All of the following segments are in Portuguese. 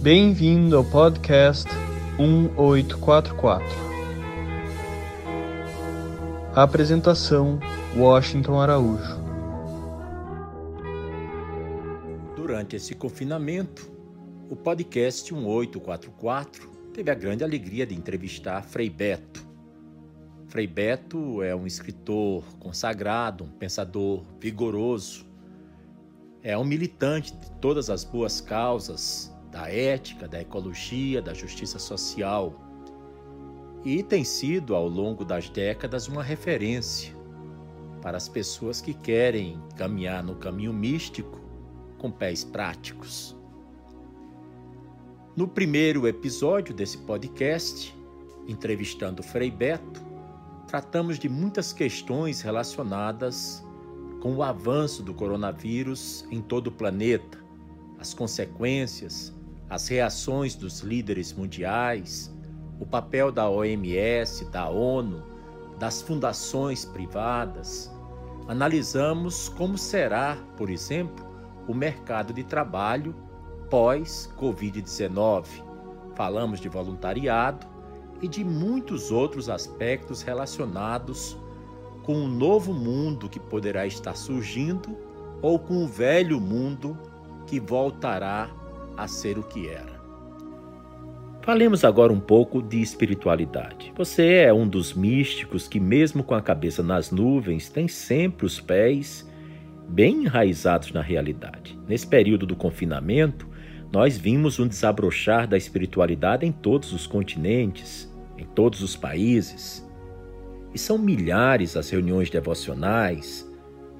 Bem-vindo ao podcast 1844. Apresentação: Washington Araújo. Durante esse confinamento, o podcast 1844 teve a grande alegria de entrevistar Frei Beto. Frei Beto é um escritor consagrado, um pensador vigoroso, é um militante de todas as boas causas, da ética, da ecologia, da justiça social. E tem sido, ao longo das décadas, uma referência para as pessoas que querem caminhar no caminho místico com pés práticos. No primeiro episódio desse podcast, entrevistando Frei Beto, tratamos de muitas questões relacionadas com o avanço do coronavírus em todo o planeta, as consequências, as reações dos líderes mundiais, o papel da OMS, da ONU, das fundações privadas. Analisamos como será, por exemplo, o mercado de trabalho pós-Covid-19. Falamos de voluntariado e de muitos outros aspectos relacionados com um novo mundo que poderá estar surgindo ou com o velho mundo que voltará a ser o que era. Falemos agora um pouco de espiritualidade. Você é um dos místicos que, mesmo com a cabeça nas nuvens, tem sempre os pés bem enraizados na realidade. Nesse período do confinamento, nós vimos um desabrochar da espiritualidade em todos os continentes, em todos os países. E são milhares as reuniões devocionais,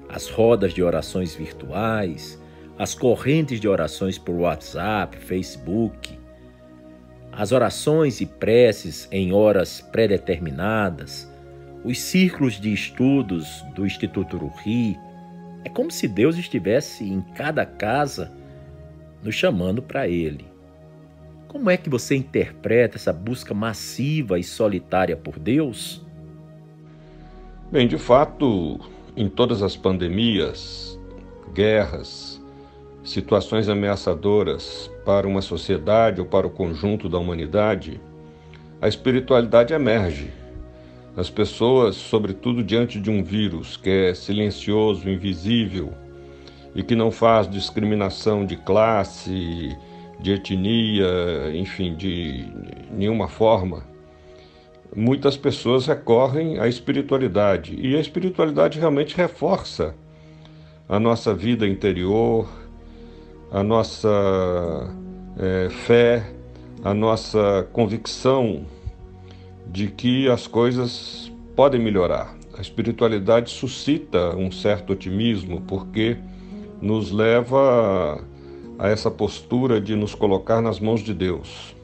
as rodas de orações virtuais, as correntes de orações por WhatsApp, Facebook, as orações e preces em horas pré-determinadas, os círculos de estudos do Instituto Ruhi. É como se Deus estivesse em cada casa nos chamando para Ele. Como é que você interpreta essa busca massiva e solitária por Deus? Bem, de fato, em todas as pandemias, guerras, situações ameaçadoras para uma sociedade ou para o conjunto da humanidade, a espiritualidade emerge. As pessoas, sobretudo diante de um vírus que é silencioso, invisível e que não faz discriminação de classe, de etnia, enfim, de nenhuma forma, muitas pessoas recorrem à espiritualidade e a espiritualidade realmente reforça a nossa vida interior, a nossa é, fé, a nossa convicção de que as coisas podem melhorar. A espiritualidade suscita um certo otimismo porque nos leva a essa postura de nos colocar nas mãos de Deus.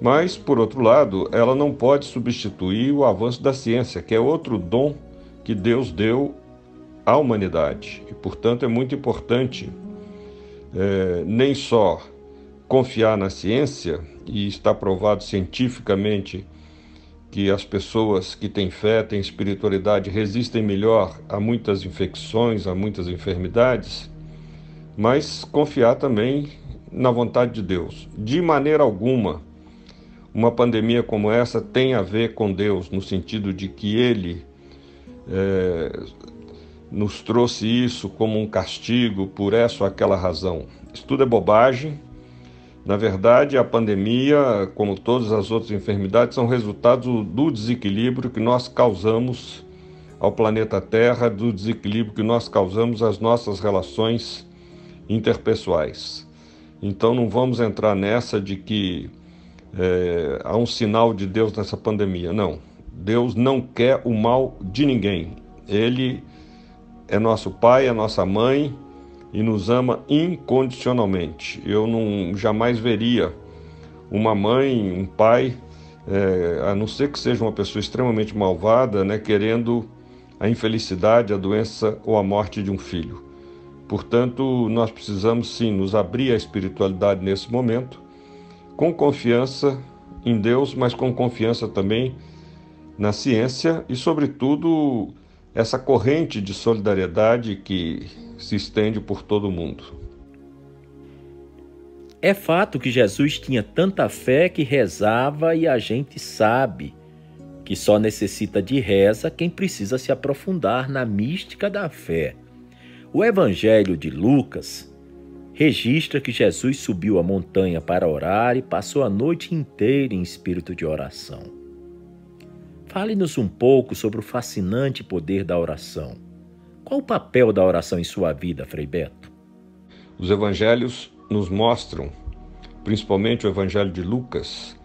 Mas, por outro lado, ela não pode substituir o avanço da ciência, que é outro dom que Deus deu à humanidade. E, portanto, é muito importante é, nem só confiar na ciência, e está provado cientificamente que as pessoas que têm fé, têm espiritualidade, resistem melhor a muitas infecções, a muitas enfermidades, mas confiar também na vontade de Deus. De maneira alguma, uma pandemia como essa tem a ver com Deus, no sentido de que Ele é, nos trouxe isso como um castigo por essa ou aquela razão. Isso tudo é bobagem. Na verdade, a pandemia, como todas as outras enfermidades, são resultado do desequilíbrio que nós causamos ao planeta Terra, do desequilíbrio que nós causamos às nossas relações interpessoais. Então, não vamos entrar nessa de que é, há um sinal de Deus nessa pandemia. Não. Deus não quer o mal de ninguém. Ele é nosso pai, é nossa mãe e nos ama incondicionalmente. Eu não jamais veria uma mãe, um pai, é, a não ser que seja uma pessoa extremamente malvada, né, querendo a infelicidade, a doença ou a morte de um filho. Portanto, nós precisamos sim nos abrir à espiritualidade nesse momento com confiança em Deus, mas com confiança também na ciência e, sobretudo, essa corrente de solidariedade que se estende por todo o mundo. É fato que Jesus tinha tanta fé que rezava e a gente sabe que só necessita de reza quem precisa se aprofundar na mística da fé. O Evangelho de Lucas registra que Jesus subiu a montanha para orar e passou a noite inteira em espírito de oração. Fale-nos um pouco sobre o fascinante poder da oração. Qual o papel da oração em sua vida, Frei Beto? Os evangelhos nos mostram, principalmente o Evangelho de Lucas,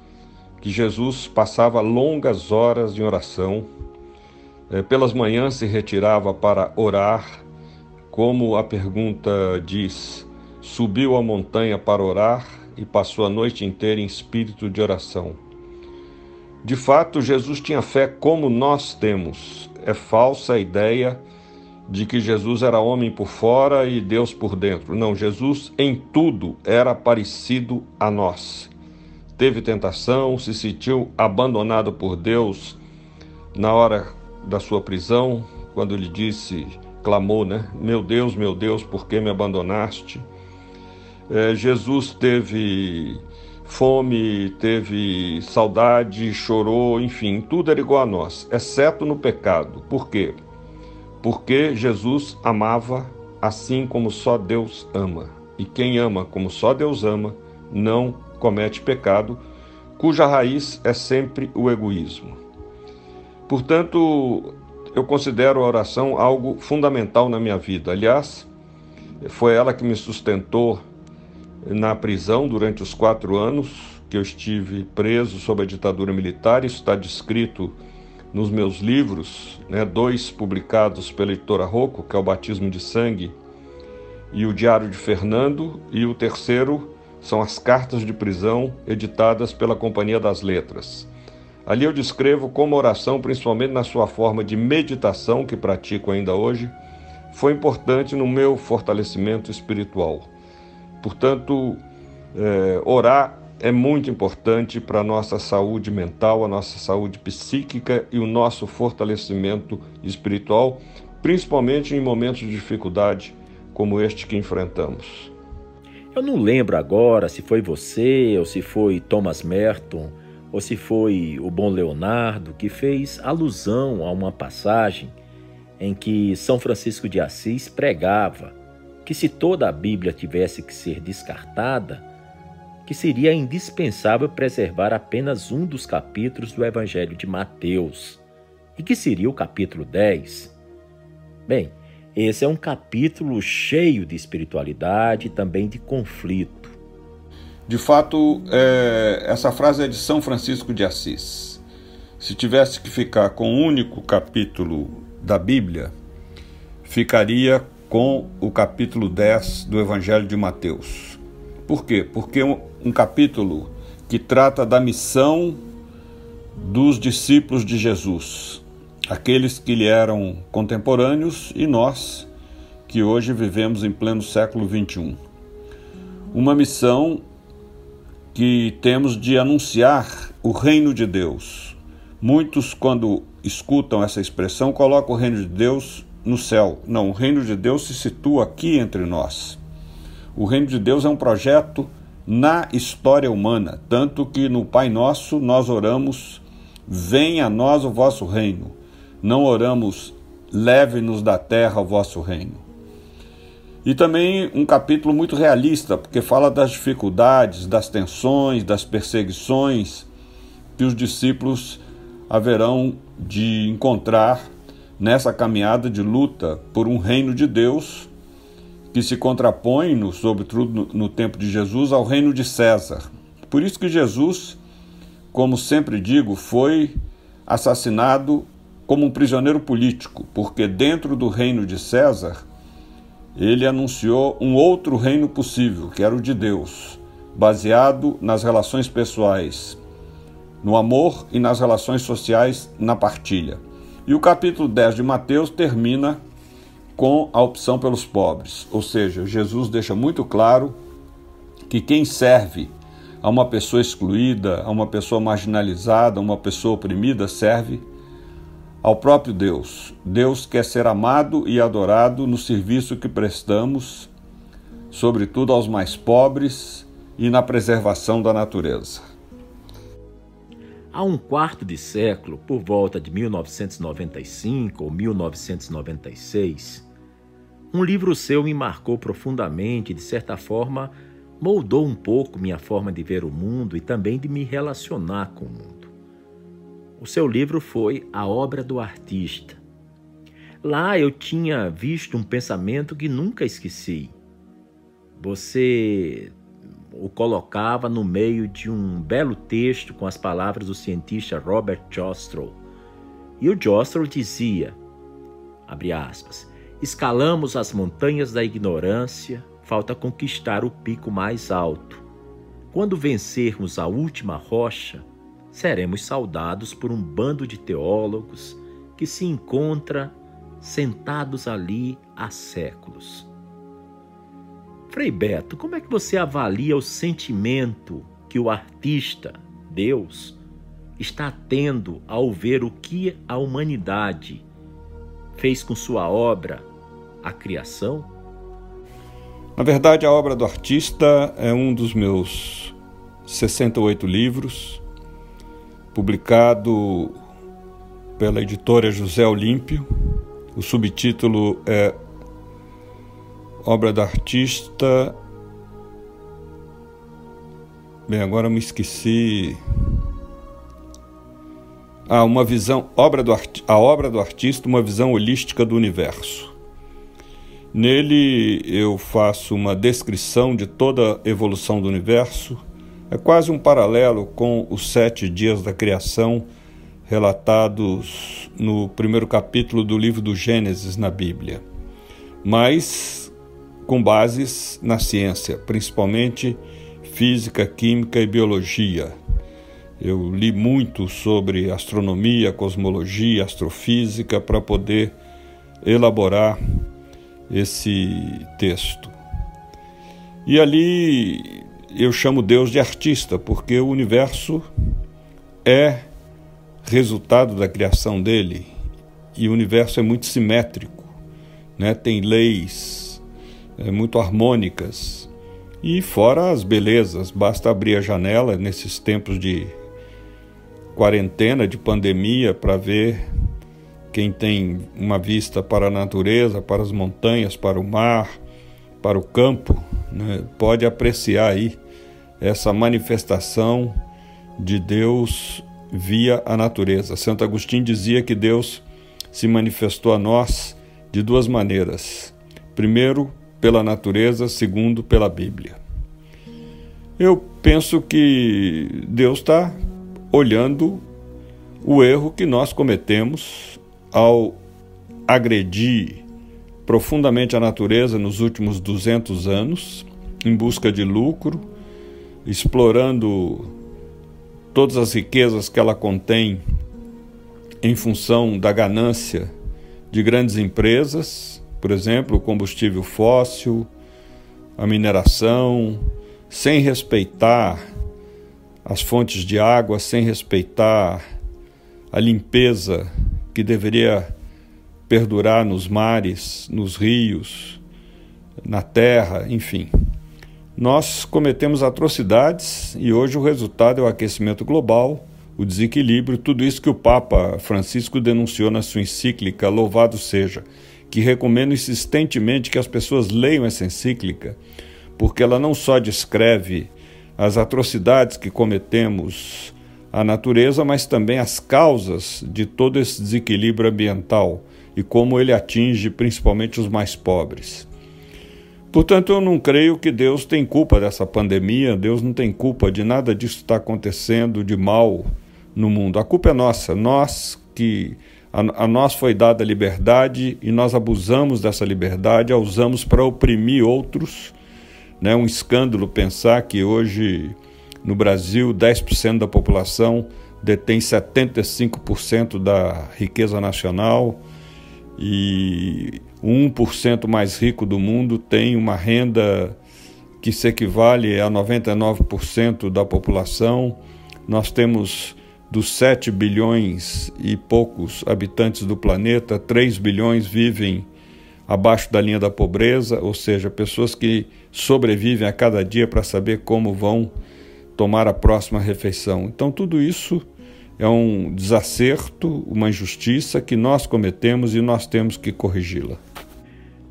que Jesus passava longas horas em oração. Eh, pelas manhãs se retirava para orar, como a pergunta diz, subiu a montanha para orar e passou a noite inteira em espírito de oração. De fato, Jesus tinha fé como nós temos. É falsa a ideia de que Jesus era homem por fora e Deus por dentro. Não, Jesus em tudo era parecido a nós. Teve tentação, se sentiu abandonado por Deus na hora da sua prisão, quando ele disse, clamou, né? Meu Deus, meu Deus, por que me abandonaste? É, Jesus teve fome, teve saudade, chorou, enfim, tudo era igual a nós, exceto no pecado. Por quê? porque Jesus amava assim como só Deus ama. E quem ama como só Deus ama, não comete pecado, cuja raiz é sempre o egoísmo. Portanto, eu considero a oração algo fundamental na minha vida. Aliás, foi ela que me sustentou na prisão durante os quatro anos que eu estive preso sob a ditadura militar. Isso está descrito nos meus livros, né, dois publicados pela editora Rocco, que é o Batismo de Sangue e o Diário de Fernando, e o terceiro são as cartas de prisão editadas pela Companhia das Letras. Ali eu descrevo como a oração, principalmente na sua forma de meditação, que pratico ainda hoje, foi importante no meu fortalecimento espiritual. Portanto, é, orar é muito importante para a nossa saúde mental, a nossa saúde psíquica e o nosso fortalecimento espiritual, principalmente em momentos de dificuldade como este que enfrentamos. Eu não lembro agora se foi você ou se foi Thomas Merton ou se foi o bom Leonardo que fez alusão a uma passagem em que São Francisco de Assis pregava que se toda a Bíblia tivesse que ser descartada, que seria indispensável preservar apenas um dos capítulos do Evangelho de Mateus, e que seria o capítulo 10. Bem, esse é um capítulo cheio de espiritualidade e também de conflito. De fato, é, essa frase é de São Francisco de Assis. Se tivesse que ficar com um único capítulo da Bíblia, ficaria com o capítulo 10 do Evangelho de Mateus. Por quê? Porque um capítulo que trata da missão dos discípulos de Jesus, aqueles que lhe eram contemporâneos e nós, que hoje vivemos em pleno século XXI. Uma missão que temos de anunciar o reino de Deus. Muitos, quando escutam essa expressão, colocam o reino de Deus no céu. Não, o reino de Deus se situa aqui entre nós. O reino de Deus é um projeto na história humana, tanto que no Pai Nosso nós oramos: Venha a nós o vosso reino. Não oramos: Leve-nos da terra o vosso reino. E também um capítulo muito realista, porque fala das dificuldades, das tensões, das perseguições que os discípulos haverão de encontrar nessa caminhada de luta por um reino de Deus que se contrapõe, no, sobretudo no, no tempo de Jesus, ao reino de César. Por isso que Jesus, como sempre digo, foi assassinado como um prisioneiro político, porque dentro do reino de César ele anunciou um outro reino possível, que era o de Deus, baseado nas relações pessoais, no amor e nas relações sociais na partilha. E o capítulo 10 de Mateus termina com a opção pelos pobres. Ou seja, Jesus deixa muito claro que quem serve a uma pessoa excluída, a uma pessoa marginalizada, a uma pessoa oprimida, serve ao próprio Deus. Deus quer ser amado e adorado no serviço que prestamos, sobretudo aos mais pobres e na preservação da natureza. Há um quarto de século, por volta de 1995 ou 1996, um livro seu me marcou profundamente e, de certa forma, moldou um pouco minha forma de ver o mundo e também de me relacionar com o mundo. O seu livro foi A Obra do Artista. Lá eu tinha visto um pensamento que nunca esqueci. Você o colocava no meio de um belo texto com as palavras do cientista Robert Jostrow. E o Jostrow dizia, aspas, escalamos as montanhas da ignorância, falta conquistar o pico mais alto. Quando vencermos a última rocha, seremos saudados por um bando de teólogos que se encontra sentados ali há séculos. Frei Beto, como é que você avalia o sentimento que o artista, Deus, está tendo ao ver o que a humanidade fez com sua obra, a criação? Na verdade, a obra do artista é um dos meus 68 livros, publicado pela editora José Olímpio. O subtítulo é obra do artista. Bem, agora me esqueci. Ah, uma visão, obra do a obra do artista, uma visão holística do universo. Nele eu faço uma descrição de toda a evolução do universo. É quase um paralelo com os sete dias da criação relatados no primeiro capítulo do livro do Gênesis na Bíblia. Mas com bases na ciência, principalmente física, química e biologia. Eu li muito sobre astronomia, cosmologia, astrofísica para poder elaborar esse texto. E ali eu chamo Deus de artista, porque o universo é resultado da criação dele e o universo é muito simétrico, né? tem leis muito harmônicas. E fora as belezas, basta abrir a janela nesses tempos de quarentena, de pandemia, para ver quem tem uma vista para a natureza, para as montanhas, para o mar, para o campo, né, pode apreciar aí essa manifestação de Deus via a natureza. Santo Agostinho dizia que Deus se manifestou a nós de duas maneiras. Primeiro, pela natureza, segundo pela Bíblia. Eu penso que Deus está olhando o erro que nós cometemos ao agredir profundamente a natureza nos últimos 200 anos, em busca de lucro, explorando todas as riquezas que ela contém em função da ganância de grandes empresas por exemplo, o combustível fóssil, a mineração, sem respeitar as fontes de água, sem respeitar a limpeza que deveria perdurar nos mares, nos rios, na terra, enfim. Nós cometemos atrocidades e hoje o resultado é o aquecimento global, o desequilíbrio, tudo isso que o Papa Francisco denunciou na sua encíclica Louvado seja que recomendo insistentemente que as pessoas leiam essa encíclica, porque ela não só descreve as atrocidades que cometemos à natureza, mas também as causas de todo esse desequilíbrio ambiental e como ele atinge principalmente os mais pobres. Portanto, eu não creio que Deus tem culpa dessa pandemia, Deus não tem culpa de nada disso que está acontecendo de mal no mundo. A culpa é nossa, nós que a, a nós foi dada liberdade e nós abusamos dessa liberdade, a usamos para oprimir outros. É né? um escândalo pensar que hoje no Brasil 10% da população detém 75% da riqueza nacional e o 1% mais rico do mundo tem uma renda que se equivale a 99% da população. Nós temos dos 7 bilhões e poucos habitantes do planeta, 3 bilhões vivem abaixo da linha da pobreza, ou seja, pessoas que sobrevivem a cada dia para saber como vão tomar a próxima refeição. Então, tudo isso é um desacerto, uma injustiça que nós cometemos e nós temos que corrigi-la.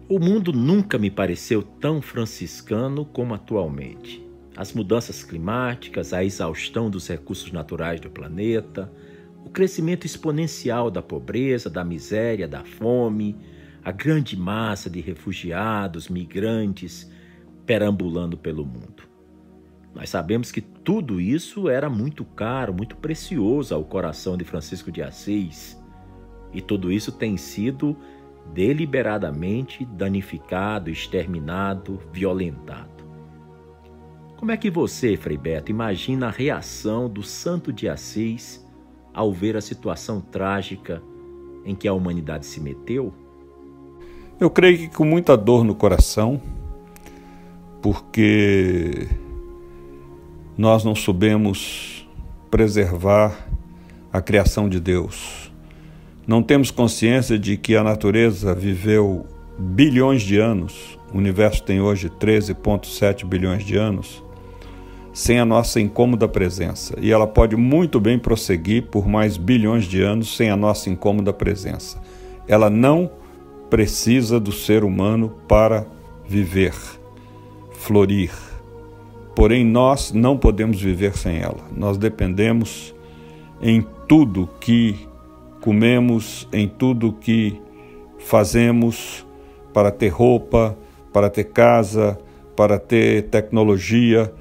O mundo nunca me pareceu tão franciscano como atualmente. As mudanças climáticas, a exaustão dos recursos naturais do planeta, o crescimento exponencial da pobreza, da miséria, da fome, a grande massa de refugiados, migrantes perambulando pelo mundo. Nós sabemos que tudo isso era muito caro, muito precioso ao coração de Francisco de Assis, e tudo isso tem sido deliberadamente danificado, exterminado, violentado. Como é que você, Frei Beto, imagina a reação do Santo de Assis ao ver a situação trágica em que a humanidade se meteu? Eu creio que com muita dor no coração, porque nós não soubemos preservar a criação de Deus. Não temos consciência de que a natureza viveu bilhões de anos, o universo tem hoje 13,7 bilhões de anos, sem a nossa incômoda presença. E ela pode muito bem prosseguir por mais bilhões de anos sem a nossa incômoda presença. Ela não precisa do ser humano para viver, florir. Porém, nós não podemos viver sem ela. Nós dependemos em tudo que comemos, em tudo que fazemos para ter roupa, para ter casa, para ter tecnologia,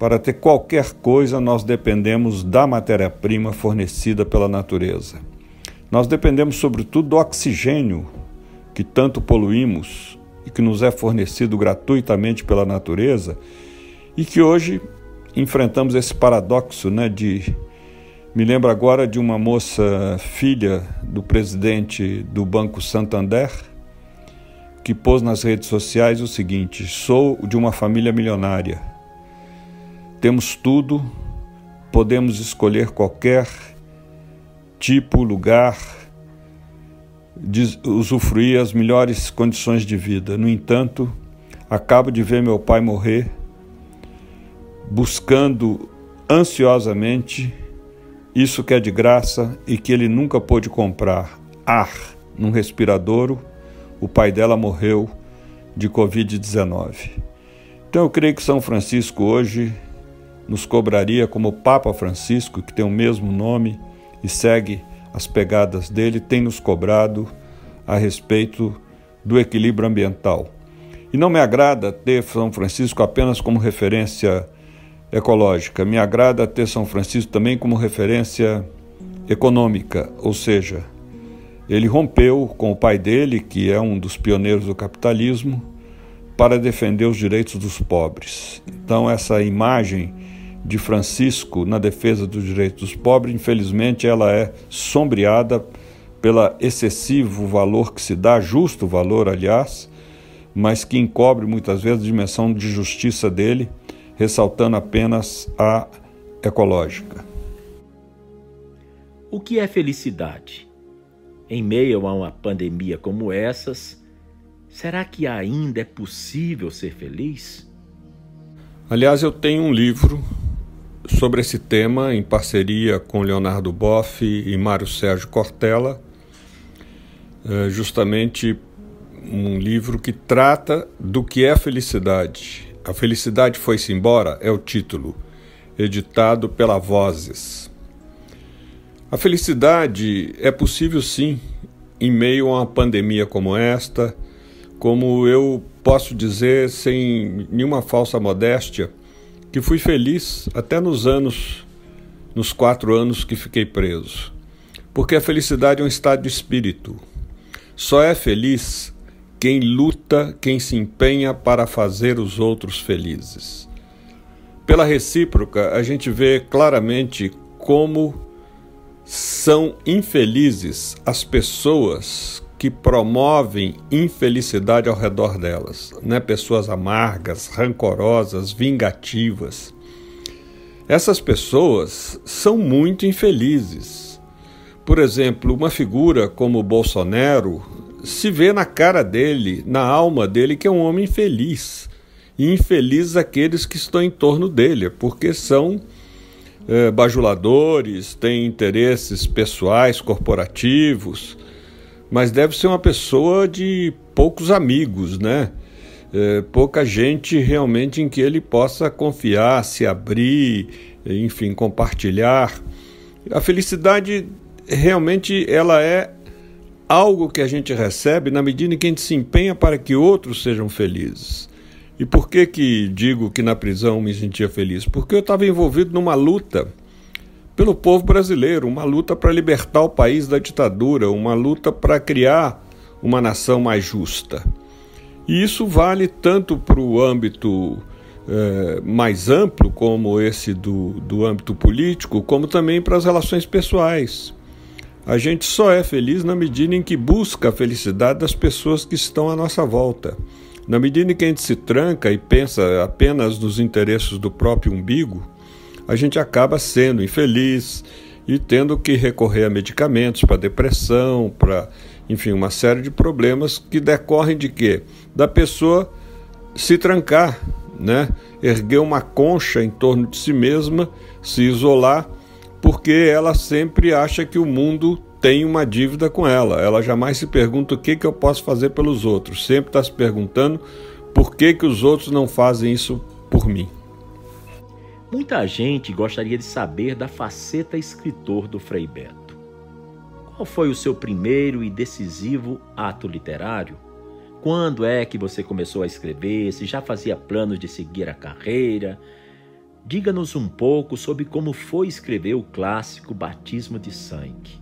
para ter qualquer coisa, nós dependemos da matéria-prima fornecida pela natureza. Nós dependemos, sobretudo, do oxigênio que tanto poluímos e que nos é fornecido gratuitamente pela natureza, e que hoje enfrentamos esse paradoxo né, de. Me lembro agora de uma moça filha do presidente do Banco Santander, que pôs nas redes sociais o seguinte: sou de uma família milionária. Temos tudo, podemos escolher qualquer tipo, lugar, usufruir as melhores condições de vida. No entanto, acabo de ver meu pai morrer, buscando ansiosamente isso que é de graça e que ele nunca pôde comprar: ar num respiradouro. O pai dela morreu de Covid-19. Então eu creio que São Francisco hoje nos cobraria como Papa Francisco, que tem o mesmo nome e segue as pegadas dele, tem nos cobrado a respeito do equilíbrio ambiental. E não me agrada ter São Francisco apenas como referência ecológica, me agrada ter São Francisco também como referência econômica, ou seja, ele rompeu com o pai dele, que é um dos pioneiros do capitalismo, para defender os direitos dos pobres. Então, essa imagem de Francisco na defesa dos direitos dos pobres, infelizmente, ela é sombreada pelo excessivo valor que se dá, justo valor, aliás, mas que encobre muitas vezes a dimensão de justiça dele, ressaltando apenas a ecológica. O que é felicidade? Em meio a uma pandemia como essas, será que ainda é possível ser feliz? Aliás, eu tenho um livro sobre esse tema em parceria com Leonardo Boff e Mário Sérgio Cortella, é justamente um livro que trata do que é felicidade. A felicidade foi-se embora é o título, editado pela Vozes. A felicidade é possível sim, em meio a uma pandemia como esta, como eu posso dizer sem nenhuma falsa modéstia, que fui feliz até nos anos, nos quatro anos que fiquei preso. Porque a felicidade é um estado de espírito. Só é feliz quem luta, quem se empenha para fazer os outros felizes. Pela recíproca, a gente vê claramente como são infelizes as pessoas que promovem infelicidade ao redor delas, né? Pessoas amargas, rancorosas, vingativas. Essas pessoas são muito infelizes. Por exemplo, uma figura como Bolsonaro se vê na cara dele, na alma dele, que é um homem infeliz. E infelizes aqueles que estão em torno dele, porque são é, bajuladores, têm interesses pessoais, corporativos, mas deve ser uma pessoa de poucos amigos, né? É, pouca gente realmente em que ele possa confiar, se abrir, enfim, compartilhar. A felicidade realmente ela é algo que a gente recebe na medida em que a gente se empenha para que outros sejam felizes. E por que que digo que na prisão me sentia feliz? Porque eu estava envolvido numa luta pelo povo brasileiro, uma luta para libertar o país da ditadura, uma luta para criar uma nação mais justa. E isso vale tanto para o âmbito é, mais amplo, como esse do, do âmbito político, como também para as relações pessoais. A gente só é feliz na medida em que busca a felicidade das pessoas que estão à nossa volta. Na medida em que a gente se tranca e pensa apenas nos interesses do próprio umbigo, a gente acaba sendo infeliz e tendo que recorrer a medicamentos para depressão, para, enfim, uma série de problemas que decorrem de quê? Da pessoa se trancar, né? Erguer uma concha em torno de si mesma, se isolar porque ela sempre acha que o mundo tem uma dívida com ela. Ela jamais se pergunta o que, que eu posso fazer pelos outros. Sempre está se perguntando por que, que os outros não fazem isso por mim. Muita gente gostaria de saber da faceta escritor do Frei Beto. Qual foi o seu primeiro e decisivo ato literário? Quando é que você começou a escrever? Se já fazia planos de seguir a carreira? Diga-nos um pouco sobre como foi escrever o clássico Batismo de Sangue.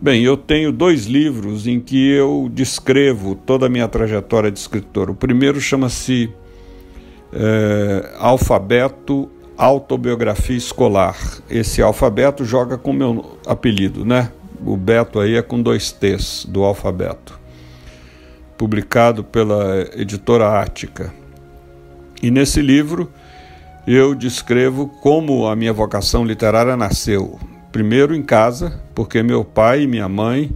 Bem, eu tenho dois livros em que eu descrevo toda a minha trajetória de escritor. O primeiro chama-se é, Alfabeto Autobiografia Escolar. Esse alfabeto joga com meu apelido, né? O Beto aí é com dois T's do alfabeto. Publicado pela editora Ática. E nesse livro eu descrevo como a minha vocação literária nasceu. Primeiro em casa, porque meu pai e minha mãe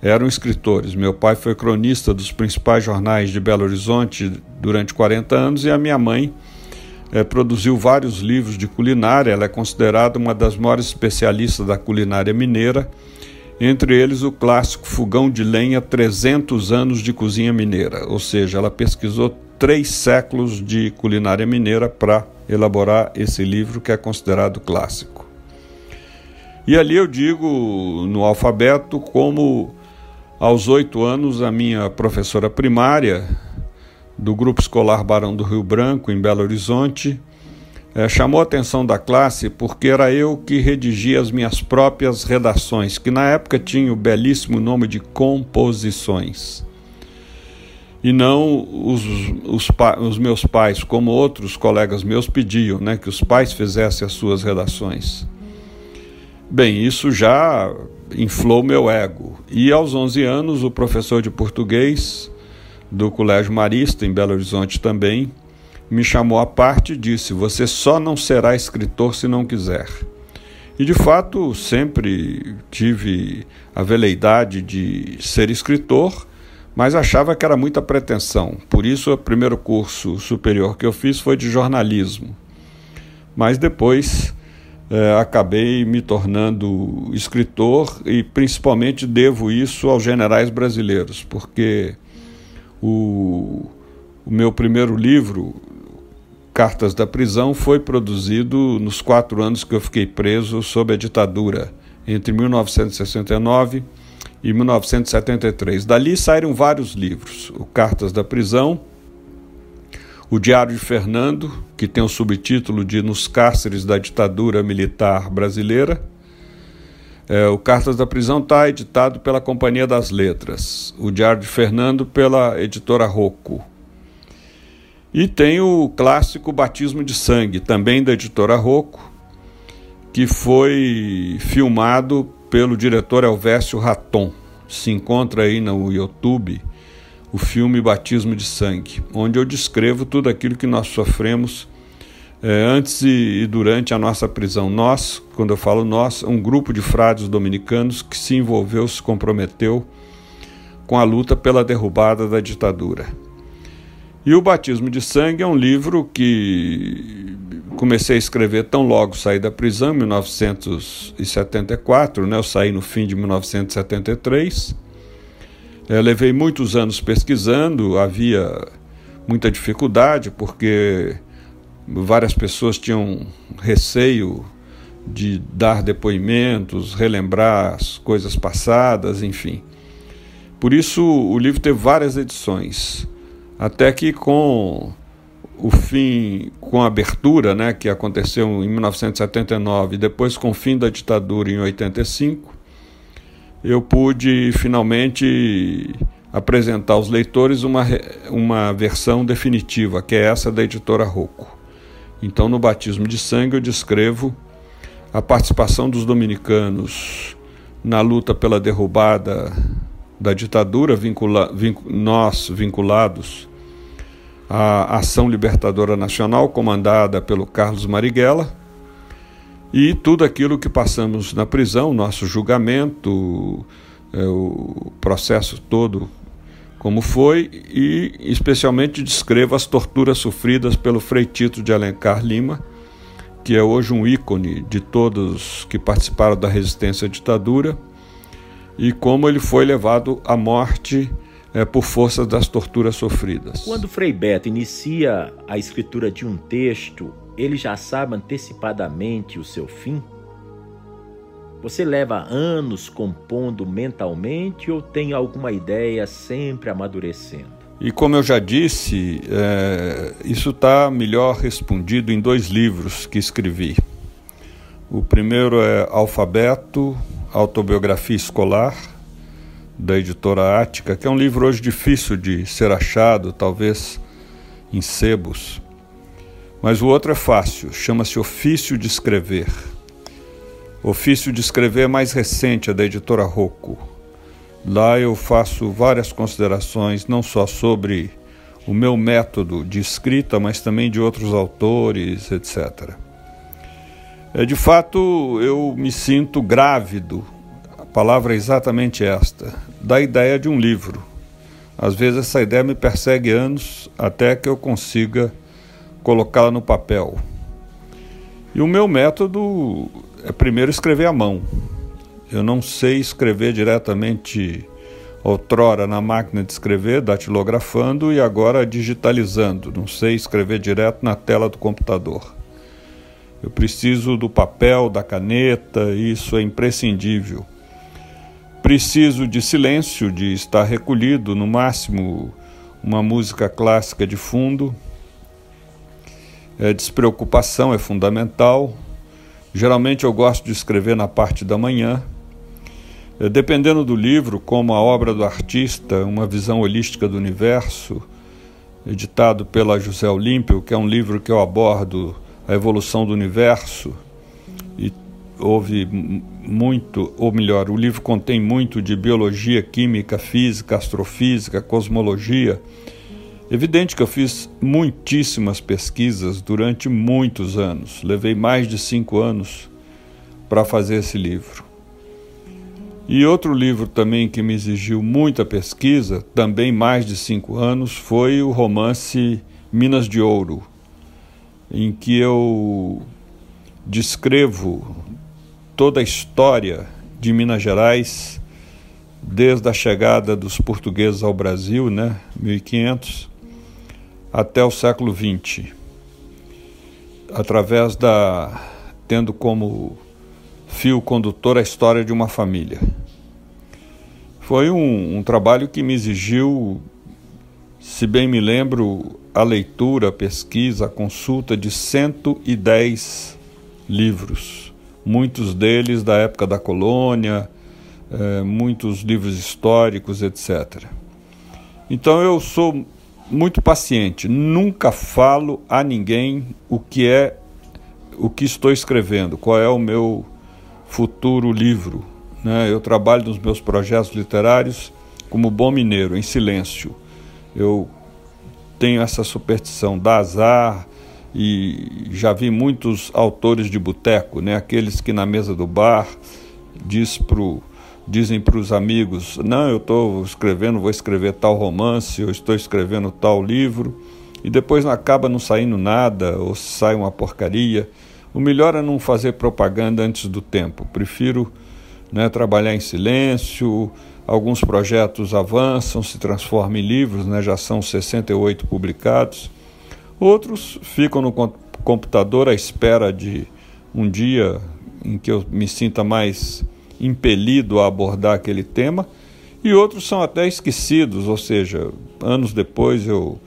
eram escritores. Meu pai foi cronista dos principais jornais de Belo Horizonte durante 40 anos e a minha mãe é, produziu vários livros de culinária. Ela é considerada uma das maiores especialistas da culinária mineira, entre eles o clássico Fogão de Lenha 300 anos de cozinha mineira, ou seja, ela pesquisou três séculos de culinária mineira para elaborar esse livro que é considerado clássico. E ali eu digo no alfabeto como aos oito anos a minha professora primária do grupo escolar Barão do Rio Branco em Belo Horizonte é, chamou a atenção da classe porque era eu que redigia as minhas próprias redações, que na época tinha o belíssimo nome de composições e não os, os, os, meus pais, como outros colegas meus pediam, né, que os pais fizessem as suas redações. Bem, isso já inflou meu ego. E aos 11 anos, o professor de português do Colégio Marista, em Belo Horizonte também, me chamou à parte e disse: Você só não será escritor se não quiser. E de fato, sempre tive a veleidade de ser escritor mas achava que era muita pretensão. Por isso, o primeiro curso superior que eu fiz foi de jornalismo. Mas depois é, acabei me tornando escritor e principalmente devo isso aos generais brasileiros, porque o, o meu primeiro livro, Cartas da Prisão, foi produzido nos quatro anos que eu fiquei preso sob a ditadura, entre 1969 e 1973. Dali saíram vários livros: o Cartas da Prisão, o Diário de Fernando, que tem o subtítulo de Nos Cárceres da Ditadura Militar Brasileira. É, o Cartas da Prisão está editado pela Companhia das Letras, o Diário de Fernando pela editora Rocco. E tem o clássico Batismo de Sangue, também da editora Rocco, que foi filmado pelo diretor Elvésio Raton. Se encontra aí no YouTube o filme Batismo de Sangue, onde eu descrevo tudo aquilo que nós sofremos antes e, durante a nossa prisão. Nós, quando eu falo nós, um grupo de frades dominicanos que se envolveu, se comprometeu com a luta pela derrubada da ditadura. E o Batismo de Sangue é um livro que comecei a escrever tão logo saí da prisão, em 1974, né? eu saí no fim de 1973. Eu levei muitos anos pesquisando, havia muita dificuldade, porque várias pessoas tinham receio de dar depoimentos, relembrar as coisas passadas, enfim. Por isso o livro teve várias edições, até que com o fim, com a abertura, né, que aconteceu em 1979, e depois com o fim da ditadura em 85, eu pude finalmente apresentar aos leitores uma, uma versão definitiva, que é essa da editora Rocco. Então, no Batismo de Sangue, eu descrevo a participação dos dominicanos na luta pela derrubada da ditadura, vincula, nós vinculados à Ação Libertadora Nacional, comandada pelo Carlos Marighella, e tudo aquilo que passamos na prisão, nosso julgamento, é, o processo todo como foi, e especialmente descrevo as torturas sofridas pelo Frei Tito de Alencar Lima, que é hoje um ícone de todos que participaram da resistência à ditadura, e como ele foi levado à morte é, por força das torturas sofridas. Quando Frei Beto inicia a escritura de um texto, ele já sabe antecipadamente o seu fim? Você leva anos compondo mentalmente ou tem alguma ideia sempre amadurecendo? E como eu já disse, é, isso está melhor respondido em dois livros que escrevi. O primeiro é Alfabeto, Autobiografia Escolar, da editora Ática, que é um livro hoje difícil de ser achado, talvez em sebos. Mas o outro é fácil, chama-se Ofício de Escrever. Ofício de Escrever mais recente, é da editora Rocco Lá eu faço várias considerações, não só sobre o meu método de escrita, mas também de outros autores, etc. É, de fato, eu me sinto grávido, a palavra é exatamente esta, da ideia de um livro. Às vezes essa ideia me persegue anos até que eu consiga colocá-la no papel. E o meu método é primeiro escrever à mão. Eu não sei escrever diretamente outrora na máquina de escrever, datilografando e agora digitalizando. Não sei escrever direto na tela do computador. Eu preciso do papel, da caneta, isso é imprescindível. Preciso de silêncio, de estar recolhido, no máximo uma música clássica de fundo. É, despreocupação é fundamental. Geralmente eu gosto de escrever na parte da manhã é, dependendo do livro, como a obra do artista, Uma Visão Holística do Universo, editado pela José Olímpio, que é um livro que eu abordo a evolução do universo, e houve muito, ou melhor, o livro contém muito de biologia, química, física, astrofísica, cosmologia. Evidente que eu fiz muitíssimas pesquisas durante muitos anos, levei mais de cinco anos para fazer esse livro. E outro livro também que me exigiu muita pesquisa, também mais de cinco anos, foi o romance Minas de Ouro, em que eu descrevo toda a história de Minas Gerais, desde a chegada dos portugueses ao Brasil, né, 1500, até o século XX, através da tendo como fio condutor a história de uma família. Foi um, um trabalho que me exigiu, se bem me lembro, a leitura, a pesquisa, a consulta de 110 livros, muitos deles da época da colônia, eh, muitos livros históricos, etc. Então eu sou muito paciente, nunca falo a ninguém o que é o que estou escrevendo, qual é o meu futuro livro. Né? Eu trabalho nos meus projetos literários como bom mineiro, em silêncio. Eu tenho essa superstição da azar e já vi muitos autores de boteco, né? aqueles que na mesa do bar diz pro dizem para os amigos: Não, eu estou escrevendo, vou escrever tal romance, eu estou escrevendo tal livro, e depois acaba não saindo nada, ou sai uma porcaria. O melhor é não fazer propaganda antes do tempo. Prefiro né, trabalhar em silêncio. Alguns projetos avançam, se transformam em livros, né, já são 68 publicados. Outros ficam no computador à espera de um dia em que eu me sinta mais impelido a abordar aquele tema, e outros são até esquecidos, ou seja, anos depois eu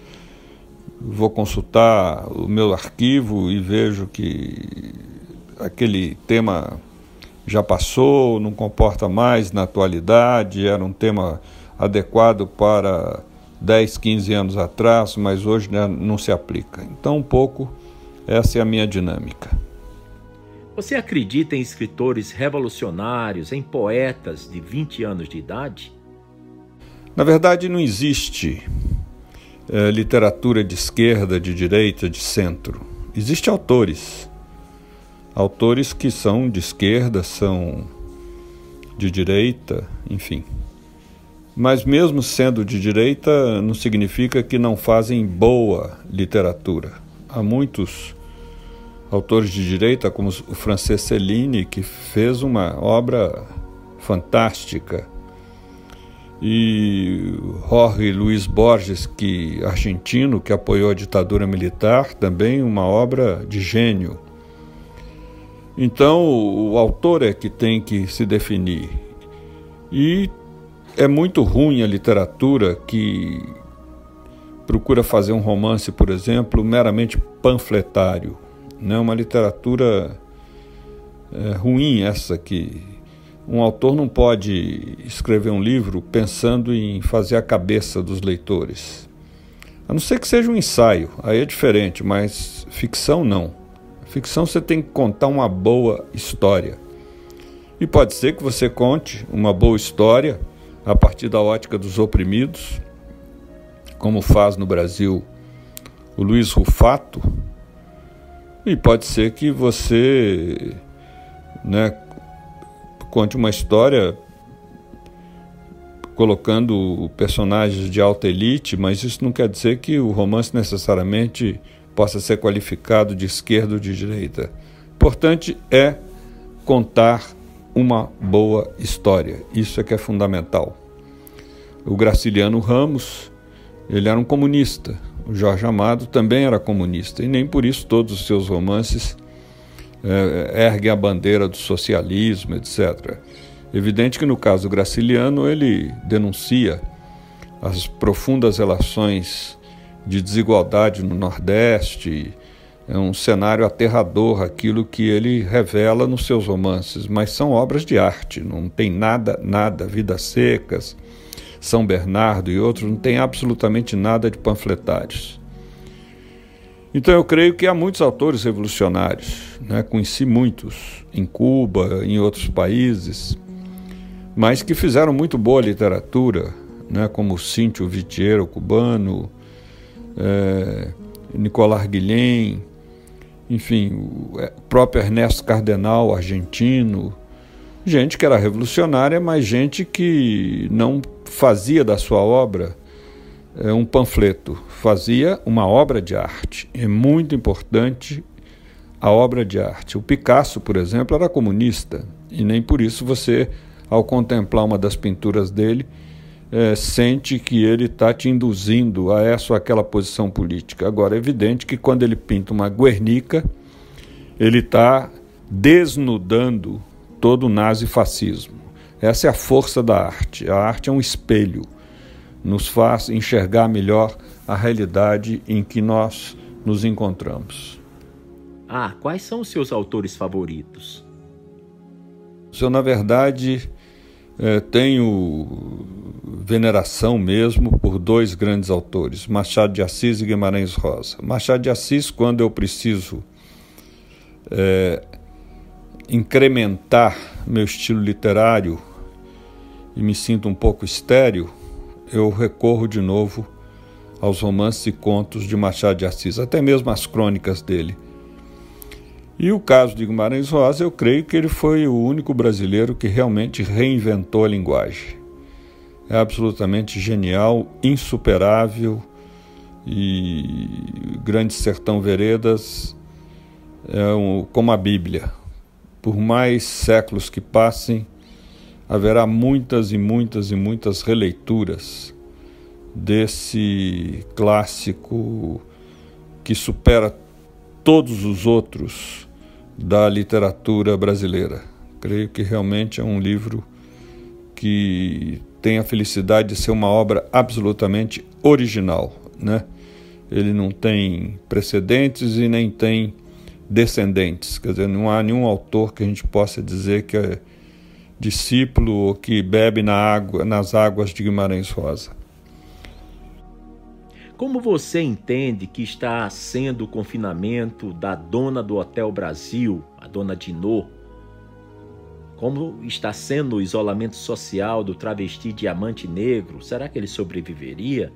vou consultar o meu arquivo e vejo que aquele tema já passou, não comporta mais na atualidade, era um tema adequado para 10, 15 anos atrás, mas hoje né, não se aplica. Então, um pouco essa é a minha dinâmica. Você acredita em escritores revolucionários, em poetas de 20 anos de idade? Na verdade, não existe é, literatura de esquerda, de direita, de centro. Existem autores. Autores que são de esquerda, são de direita, enfim. Mas, mesmo sendo de direita, não significa que não fazem boa literatura. Há muitos autores de direita, como o francês Céline, que fez uma obra fantástica, e Jorge Luiz Borges, que argentino, que apoiou a ditadura militar, também uma obra de gênio. Então, o autor é que tem que se definir. E é muito ruim a literatura que procura fazer um romance, por exemplo, meramente panfletário né? uma literatura é, ruim essa que um autor não pode escrever um livro pensando em fazer a cabeça dos leitores. A não ser que seja um ensaio, aí é diferente, mas ficção não. Ficção você tem que contar uma boa história. E pode ser que você conte uma boa história a partir da ótica dos oprimidos, como faz no Brasil o Luiz Rufato, e pode ser que você né, conte uma história colocando personagens de alta elite, mas isso não quer dizer que o romance necessariamente possa ser qualificado de esquerda ou de direita. Importante é contar uma boa história. Isso é que é fundamental. O Graciliano Ramos, ele era um comunista, Jorge Amado também era comunista e nem por isso todos os seus romances é, erguem a bandeira do socialismo, etc. Evidente que no caso Graciliano ele denuncia as profundas relações de desigualdade no Nordeste. É um cenário aterrador aquilo que ele revela nos seus romances, mas são obras de arte, não tem nada, nada, Vidas Secas, são Bernardo e outros, não tem absolutamente nada de panfletários. Então eu creio que há muitos autores revolucionários, né? conheci muitos em Cuba, em outros países, mas que fizeram muito boa literatura, né? como Cíncio Vitiero, cubano, é, Guilhem, enfim, o é, próprio Ernesto Cardenal, argentino, gente que era revolucionária, mas gente que não fazia da sua obra é, um panfleto, fazia uma obra de arte. É muito importante a obra de arte. O Picasso, por exemplo, era comunista e nem por isso você, ao contemplar uma das pinturas dele, é, sente que ele está te induzindo a essa ou aquela posição política. Agora, é evidente que quando ele pinta uma Guernica, ele está desnudando todo o nazifascismo. Essa é a força da arte. A arte é um espelho, nos faz enxergar melhor a realidade em que nós nos encontramos. Ah, quais são os seus autores favoritos? Eu, na verdade, é, tenho veneração mesmo por dois grandes autores, Machado de Assis e Guimarães Rosa. Machado de Assis, quando eu preciso é, incrementar meu estilo literário e me sinto um pouco estéril, eu recorro de novo aos romances e contos de Machado de Assis, até mesmo as crônicas dele. E o caso de Guimarães Rosa, eu creio que ele foi o único brasileiro que realmente reinventou a linguagem. É absolutamente genial, insuperável e Grande Sertão Veredas é um, como a Bíblia. Por mais séculos que passem, haverá muitas e muitas e muitas releituras desse clássico que supera todos os outros da literatura brasileira. Creio que realmente é um livro que tem a felicidade de ser uma obra absolutamente original, né? Ele não tem precedentes e nem tem descendentes, quer dizer, não há nenhum autor que a gente possa dizer que é discípulo que bebe na água, nas águas de Guimarães Rosa. Como você entende que está sendo o confinamento da dona do Hotel Brasil, a dona Dinô? Como está sendo o isolamento social do travesti diamante negro? Será que ele sobreviveria?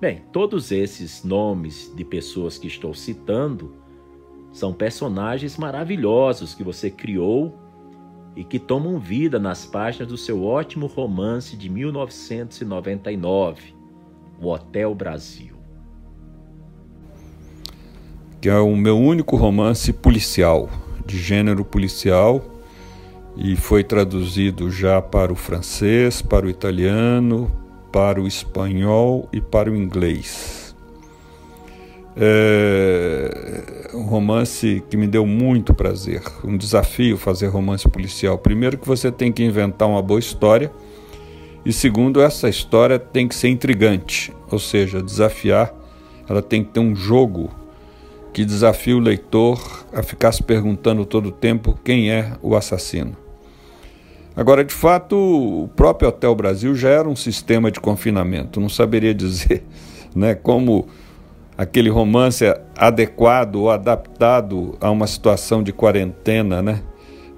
Bem, todos esses nomes de pessoas que estou citando são personagens maravilhosos que você criou e que tomam vida nas páginas do seu ótimo romance de 1999, o Hotel Brasil. Que é o meu único romance policial, de gênero policial, e foi traduzido já para o francês, para o italiano, para o espanhol e para o inglês. É um romance que me deu muito prazer, um desafio fazer romance policial. Primeiro que você tem que inventar uma boa história e segundo, essa história tem que ser intrigante, ou seja, desafiar, ela tem que ter um jogo que desafie o leitor a ficar se perguntando todo o tempo quem é o assassino. Agora, de fato, o próprio Hotel Brasil já era um sistema de confinamento, não saberia dizer né, como aquele romance adequado ou adaptado a uma situação de quarentena, né?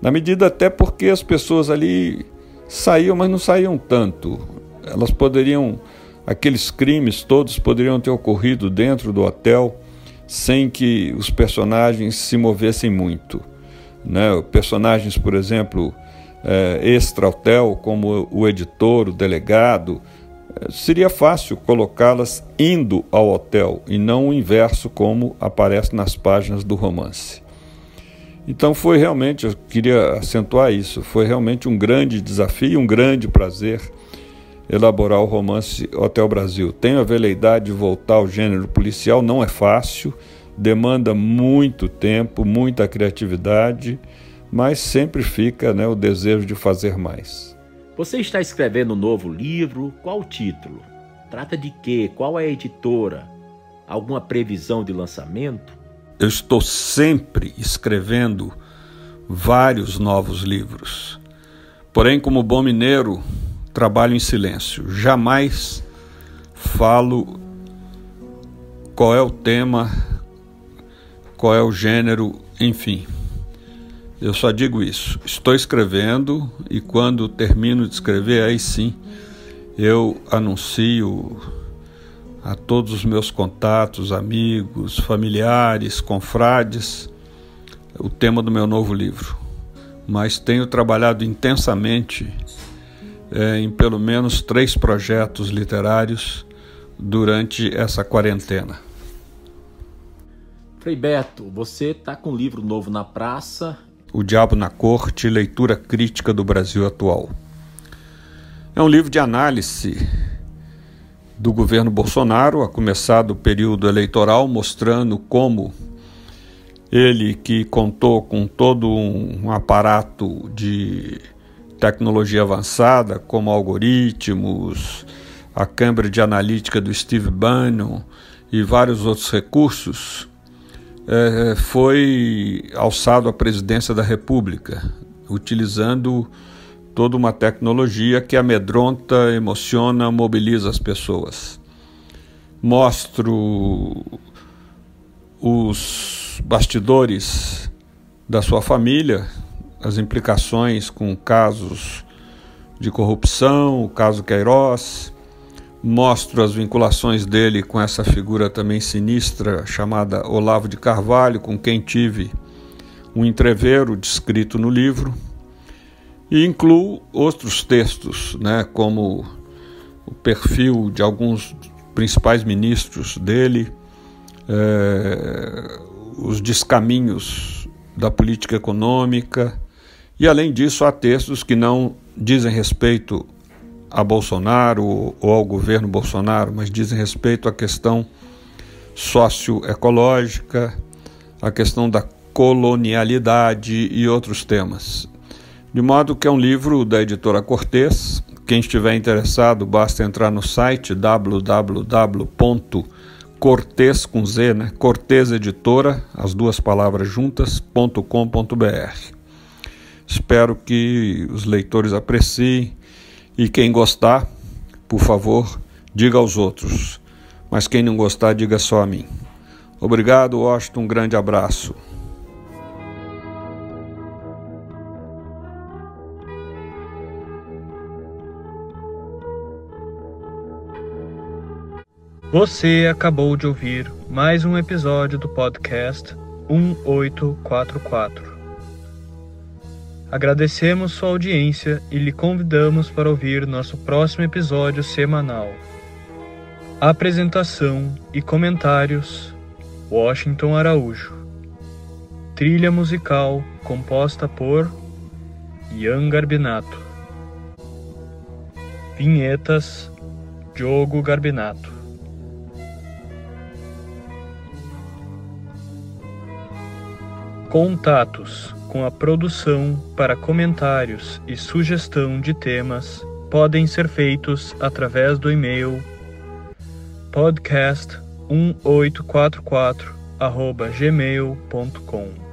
Na medida até porque as pessoas ali saíam, mas não saíam tanto. Elas poderiam, aqueles crimes todos poderiam ter ocorrido dentro do hotel sem que os personagens se movessem muito. Né? Personagens, por exemplo, é, extra-hotel, como o editor, o delegado, seria fácil colocá-las indo ao hotel e não o inverso, como aparece nas páginas do romance. Então foi realmente, eu queria acentuar isso, foi realmente um grande desafio, um grande prazer elaborar o romance Hotel Brasil. Tenho a veleidade de voltar ao gênero policial, não é fácil, demanda muito tempo, muita criatividade, mas sempre fica né, o desejo de fazer mais. Você está escrevendo um novo livro? Qual o título? Trata de quê? Qual é a editora? Alguma previsão de lançamento? Eu estou sempre escrevendo vários novos livros. Porém, como bom mineiro, trabalho em silêncio. Jamais falo qual é o tema, qual é o gênero, enfim. Eu só digo isso. Estou escrevendo e quando termino de escrever, aí sim eu anuncio a todos os meus contatos, amigos, familiares, confrades, o tema do meu novo livro. Mas tenho trabalhado intensamente é, em pelo menos três projetos literários durante essa quarentena. Frei Beto, você está com um livro novo na praça. O Diabo na Corte, leitura crítica do Brasil atual. É um livro de análise do governo Bolsonaro, a começar do período eleitoral, mostrando como ele, que contou com todo um aparato de tecnologia avançada, como algoritmos, a Cambridge Analítica do Steve Bannon e vários outros recursos, é, foi alçado à presidência da República, utilizando toda uma tecnologia que amedronta, emociona, mobiliza as pessoas. Mostro os bastidores da sua família, as implicações com casos de corrupção, o caso Queiroz, mostro as vinculações dele com essa figura também sinistra chamada Olavo de Carvalho, com quem tive um entreveiro descrito no livro. E incluo outros textos, né, como o perfil de alguns principais ministros dele, eh, os descaminhos da política econômica, e além disso há textos que não dizem respeito a Bolsonaro ou ao governo Bolsonaro, mas dizem respeito à questão socioecológica, à questão da colonialidade e outros temas. De modo que é um livro da editora Cortez. Quem estiver interessado, basta entrar no site www.cortez com Z, né? Cortez Editora, as duas palavras juntas.com.br. Espero que os leitores apreciem e quem gostar, por favor, diga aos outros. Mas quem não gostar, diga só a mim. Obrigado, Washington. Um grande abraço. Você acabou de ouvir mais um episódio do podcast 1844. Agradecemos sua audiência e lhe convidamos para ouvir nosso próximo episódio semanal. Apresentação e comentários: Washington Araújo. Trilha musical composta por Ian Garbinato. Vinhetas: Diogo Garbinato. Contatos com a produção para comentários e sugestão de temas podem ser feitos através do e-mail podcast1844@gmail.com.